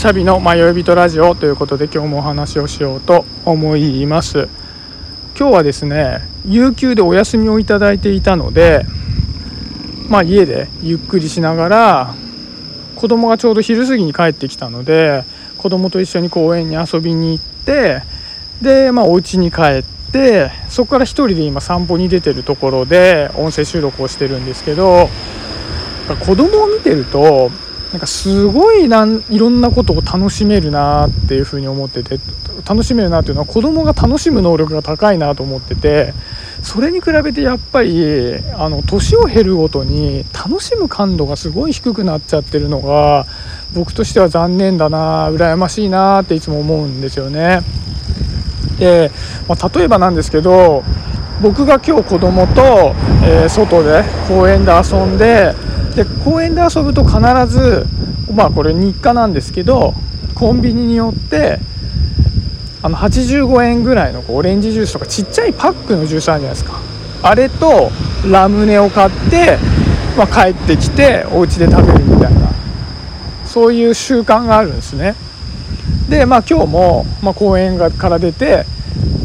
シャビの迷い人ラジオということで今日もお話をしようと思います。今日はですね有給でお休みをいただいていたのでまあ家でゆっくりしながら子供がちょうど昼過ぎに帰ってきたので子供と一緒に公園に遊びに行ってでまあお家に帰ってそこから1人で今散歩に出てるところで音声収録をしてるんですけど子供を見てるとなんかすごいないろんなことを楽しめるなっていうふうに思ってて楽しめるなっていうのは子供が楽しむ能力が高いなと思っててそれに比べてやっぱりあの年を経るごとに楽しむ感度がすごい低くなっちゃってるのが僕としては残念だな羨ましいなっていつも思うんですよね。で、まあ、例えばなんですけど僕が今日子供と、えー、外で公園で遊んでで公園で遊ぶと必ずまあこれ日課なんですけどコンビニによってあの85円ぐらいのオレンジジュースとかちっちゃいパックのジュースあるじゃないですか。あれとラムネを買って、まあ、帰ってきてお家で食べるみたいなそういう習慣があるんですね。でまあ今日も、まあ、公園から出て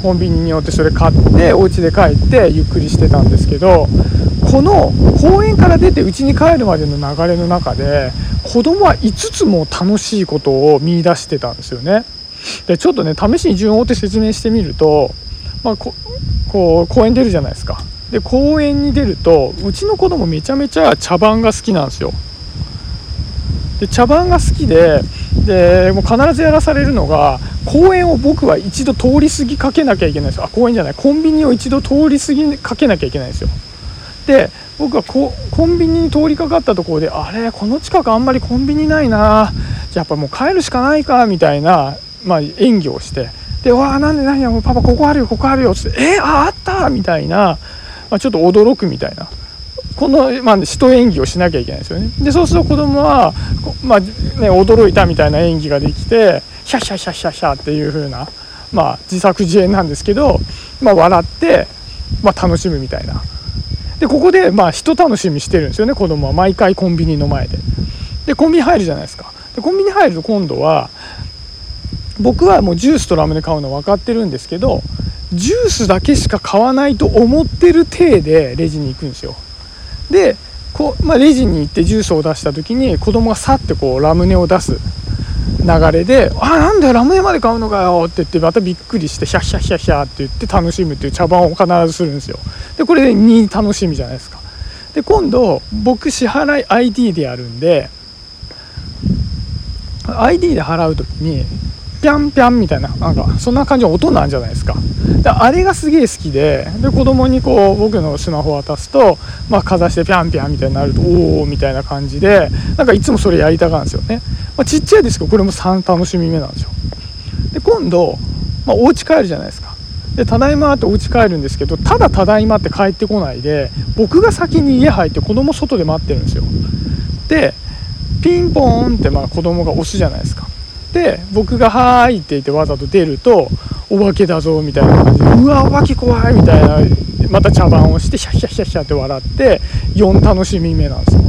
コンビニによってそれ買ってお家で帰ってゆっくりしてたんですけどこの公園から出て家に帰るまでの流れの中で子供は5つも楽しいことを見いだしてたんですよね。でちょっとね試しに順を追って説明してみると、まあ、ここう公園出るじゃないですか。で公園に出るとうちの子供めちゃめちゃ茶番が好きなんですよ。で茶番が好きででもう必ずやらされるのが公園を僕は一度通り過ぎかけなきゃいけないですよ。あ公園じゃない。コンビニを一度通り過ぎかけなきゃいけないんですよ。で僕はコンビニに通りかかったところであれこの近くあんまりコンビニないな。じゃあやっぱもう帰るしかないかみたいな、まあ、演技をして。でわあなんで何やもうパパここあるよここあるよっつってえー、ああったみたいな、まあ、ちょっと驚くみたいな。この、まあ、人演技をしなきゃいけないですよね。でそうすると子供はまあね驚いたみたいな演技ができてシャシャシャシャシャっていう風なまあ自作自演なんですけど、まあ、笑って、まあ、楽しむみたいな。でここでまあ人楽しみしてるんですよね子供は。毎回コンビニの前で。でコンビニ入るじゃないですか。でコンビニ入ると今度は僕はもうジュースとラムネ買うの分かってるんですけどジュースだけしか買わないと思ってる体でレジに行くんですよ。でこう、まあ、レジに行ってジュースを出した時に子供がさってこうラムネを出す流れで「あなんだよラムネまで買うのかよ」って言ってまたびっくりして「ヒャヒャヒャヒャ」って言って楽しむっていう茶番を必ずするんですよ。でこれで2楽しみじゃないですか。で今度僕支払い ID でやるんで ID で払う時にピャンピャンみたいななんかそんな感じの音なんじゃないですか。であれがすげえ好きでで子供にこう僕のスマホを渡すと、まあ、かざしてピャンピャンみたいになるとおおみたいな感じでなんかいつもそれやりたがるんですよね、まあ、ちっちゃいですけどこれも3楽しみ目なんですよ。で今度、まあ、お家帰るじゃないですか。でただいまってお家帰るんですけどただただいまって帰ってこないで僕が先に家入って子供外で待ってるんですよ。でピンポーンってまあ子供が押すじゃないですか。で僕が「はーい」って言ってわざと出ると「お化けだぞ」みたいな感じで「うわお化け怖い」みたいなまた茶番をしてシャシャシャシャって笑って4楽しみ目なんですよ。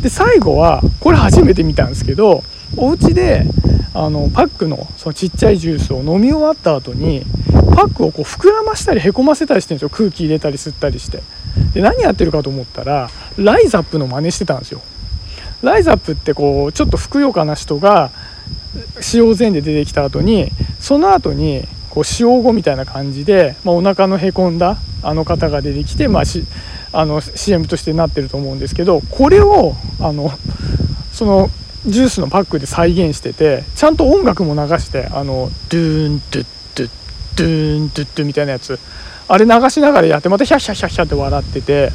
で最後はこれ初めて見たんですけどお家であのパックのそのちっちゃいジュースを飲み終わった後にパックをこう膨らましたりへこませたりしてるんですよ。空気入れたり吸ったりして。で何やってるかと思ったらライザップの真似してたんですよ。ライザップってこうちょっとふくよかな人が使用前で出てきた後にその後にこう使用後みたいな感じで、まあ、お腹のへこんだあの方が出てきて、まあ、しあの CM としてなってると思うんですけどこれをあのそのジュースのパックで再現しててちゃんと音楽も流してあのドゥーンドゥッドゥッドゥーンドゥッドゥみたいなやつあれ流しながらやってまたヒャッヒャッヒャッヒャって笑ってて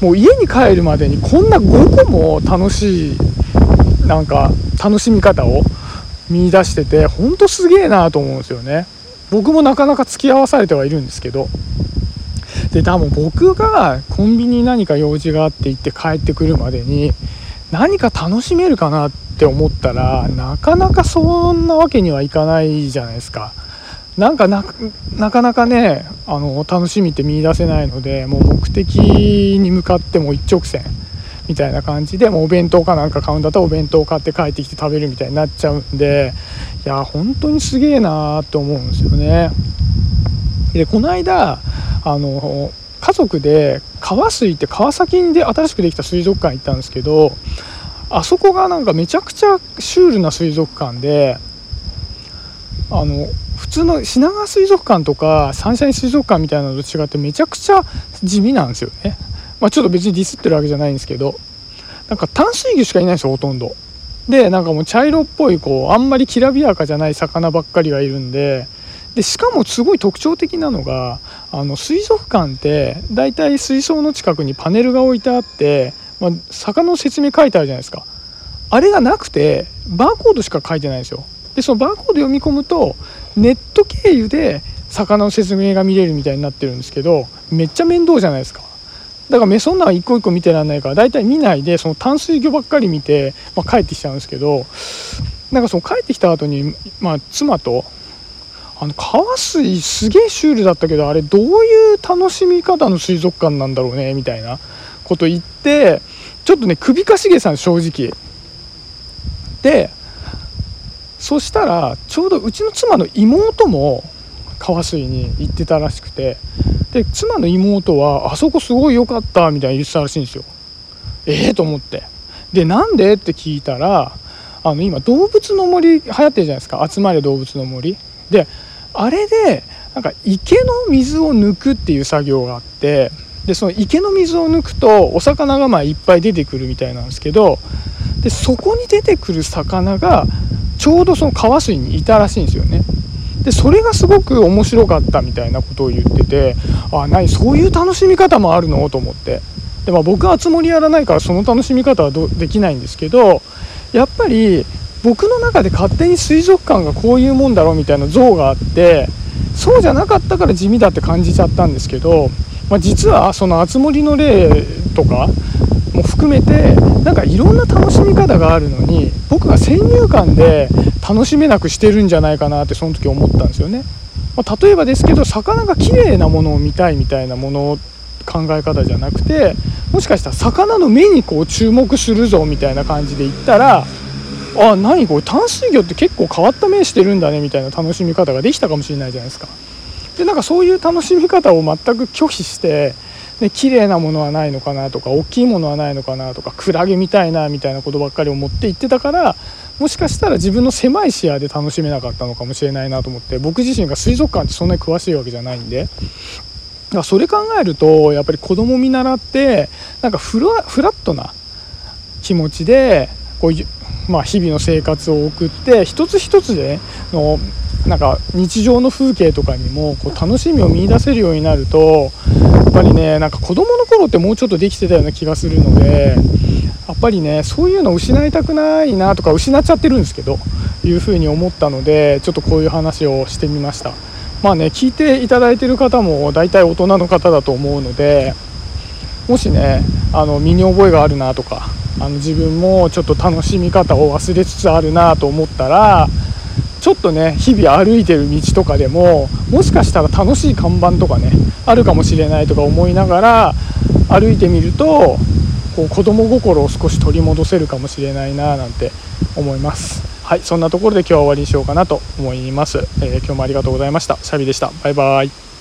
もう家に帰るまでにこんな5個も楽しいなんか楽しみ方を見出しててほんとすげえなと思うんですよね。僕もなかなか付き合わされてはいるんですけど。で多分僕がコンビニに何か用事があって行って帰ってくるまでに何か楽しめるかなって思ったらなかなかそんなわけにはいかないじゃないですか。なんかなかなかねあの楽しみって見いだせないのでもう目的に向かっても一直線。みたいな感じでもうお弁当かなんか買うんだったらお弁当買って帰ってきて食べるみたいになっちゃうんでいや本当にすげえなーって思うんですよね。でこの間あの家族で川水って川崎で新しくできた水族館行ったんですけどあそこがなんかめちゃくちゃシュールな水族館であの普通の品川水族館とかサンシャイン水族館みたいなのと違ってめちゃくちゃ地味なんですよね。まあ、ちょっと別にディスってるわけじゃないんですけどなんか淡水魚しかいないんですよほとんど。でなんかもう茶色っぽいこうあんまりきらびやかじゃない魚ばっかりがいるんででしかもすごい特徴的なのがあの水族館って大体水槽の近くにパネルが置いてあって、まあ、魚の説明書いてあるじゃないですか。あれがなくてバーコードしか書いてないんですよ。でそのバーコード読み込むとネット経由で魚の説明が見れるみたいになってるんですけどめっちゃ面倒じゃないですか。だからメソンナは一個一個見てらんないから大体見ないでその淡水魚ばっかり見て、まあ、帰ってきちゃうんですけどなんかその帰ってきた後にまあ妻とあの川水すげえシュールだったけどあれどういう楽しみ方の水族館なんだろうねみたいなこと言ってちょっとね首かしげさん正直。でそしたらちょうどうちの妻の妹も川水に行ってたらしくて。で妻の妹はあそこすごい良かったみたいに言ってたらしいんですよええー、と思って。でなんで？って聞いたらあの今動物の森流行ってるじゃないですか。集まれ動物の森。であれでなんか池の水を抜くっていう作業があって。でその池の水を抜くとお魚がまあいっぱい出てくるみたいなんですけど。でそこに出てくる魚がちょうどその川水にいたらしいんですよね。でそれがすごく面白かったみたいなことを言っててあ何そういう楽しみ方もあるの？と思って。で、まあ、僕はつもりやらないからその楽しみ方はできないんですけどやっぱり僕の中で勝手に水族館がこういうもんだろうみたいな像があってそうじゃなかったから地味だって感じちゃったんですけど、まあ、実はその熱森の例とかも含めてなんかいろんな楽み方があるのに僕が先入観で楽しめなくしてるんじゃないかなってその時思ったんですよね。まあ、例えばですけど魚が綺麗なものを見たいみたいなもの考え方じゃなくてもしかしたら魚の目にこう注目するぞみたいな感じで言ったらあ何これ淡水魚って結構変わった目してるんだねみたいな楽しみ方ができたかもしれないじゃないですか。でなんかそういう楽しみ方を全く拒否してで綺麗なものはないのかなとか大きいものはないのかなとかクラゲみたいなみたいなことばっかり思って言ってたからもしかしたら自分の狭い視野で楽しめなかったのかもしれないなと思って僕自身が水族館ってそんなに詳しいわけじゃないんで。だからそれ考えるとやっぱり子供見習ってなんかフラットな気持ちでこうまあ、日々の生活を送って一つ一つで、ね、のなんか日常の風景とかにもこう楽しみを見いだせるようになるとやっぱりねなんか子供の頃ってもうちょっとできてたような気がするのでやっぱりねそういうの失いたくないなとか失っちゃってるんですけどいうふうに思ったのでちょっとこういう話をしてみました。まあね聞いていただいてる方も大体大人の方だと思うのでもしねあの身に覚えがあるなとかあの自分もちょっと楽しみ方を忘れつつあるなと思ったらちょっとね日々歩いてる道とかでももしかしたら楽しい看板とかねあるかもしれないとか思いながら歩いてみるとこう子供心を少し取り戻せるかもしれないななんて思います。はいそんなところで今日は終わりにしようかなと思います、えー、今日もありがとうございました。シャビでした。バイバイ。